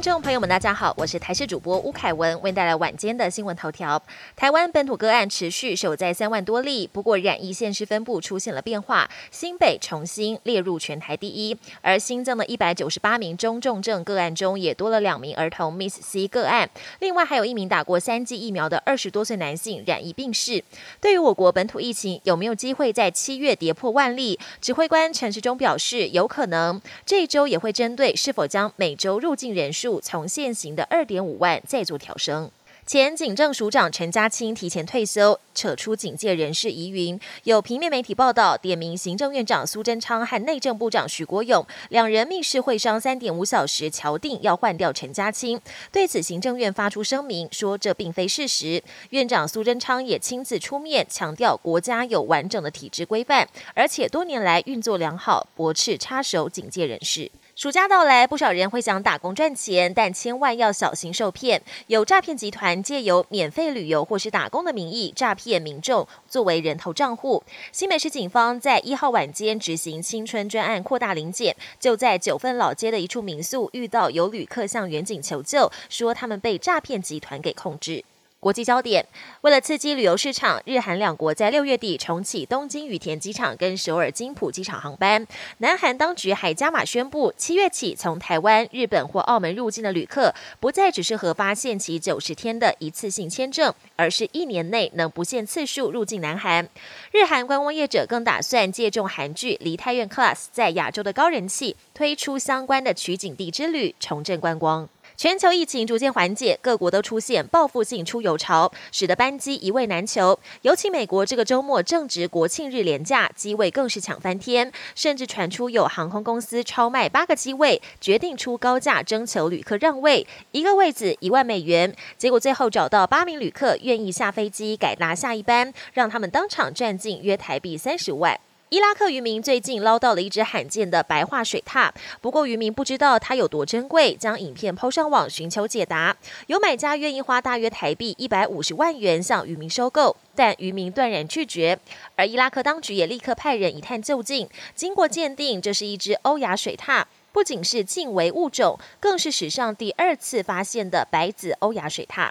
听众朋友们，大家好，我是台视主播吴凯文，为您带来晚间的新闻头条。台湾本土个案持续守在三万多例，不过染疫县市分布出现了变化，新北重新列入全台第一，而新增的一百九十八名中重症个案中，也多了两名儿童 Miss C 个案，另外还有一名打过三剂疫苗的二十多岁男性染疫病逝。对于我国本土疫情有没有机会在七月跌破万例，指挥官陈时中表示有可能，这一周也会针对是否将每周入境人数。从现行的二点五万再做调升。前警政署长陈家清提前退休，扯出警戒人士疑云。有平面媒体报道，点名行政院长苏贞昌和内政部长许国勇两人密室会商三点五小时，敲定要换掉陈家清。对此，行政院发出声明说，这并非事实。院长苏贞昌也亲自出面强调，国家有完整的体制规范，而且多年来运作良好，驳斥插手警戒人士。暑假到来，不少人会想打工赚钱，但千万要小心受骗。有诈骗集团借由免费旅游或是打工的名义诈骗民众，作为人头账户。新北市警方在一号晚间执行青春专案扩大临检，就在九份老街的一处民宿遇到有旅客向远警求救，说他们被诈骗集团给控制。国际焦点：为了刺激旅游市场，日韩两国在六月底重启东京羽田机场跟首尔金浦机场航班。南韩当局还加码宣布，七月起从台湾、日本或澳门入境的旅客，不再只是核发限期九十天的一次性签证，而是一年内能不限次数入境南韩。日韩观光业者更打算借重韩剧《梨泰院 Class》在亚洲的高人气，推出相关的取景地之旅，重振观光。全球疫情逐渐缓解，各国都出现报复性出游潮，使得班机一位难求。尤其美国这个周末正值国庆日连假，机位更是抢翻天，甚至传出有航空公司超卖八个机位，决定出高价征求旅客让位，一个位子一万美元。结果最后找到八名旅客愿意下飞机改搭下一班，让他们当场赚进约台币三十万。伊拉克渔民最近捞到了一只罕见的白化水獭，不过渔民不知道它有多珍贵，将影片抛上网寻求解答。有买家愿意花大约台币一百五十万元向渔民收购，但渔民断然拒绝。而伊拉克当局也立刻派人一探究竟，经过鉴定，这是一只欧亚水獭，不仅是近危物种，更是史上第二次发现的白子欧亚水獭。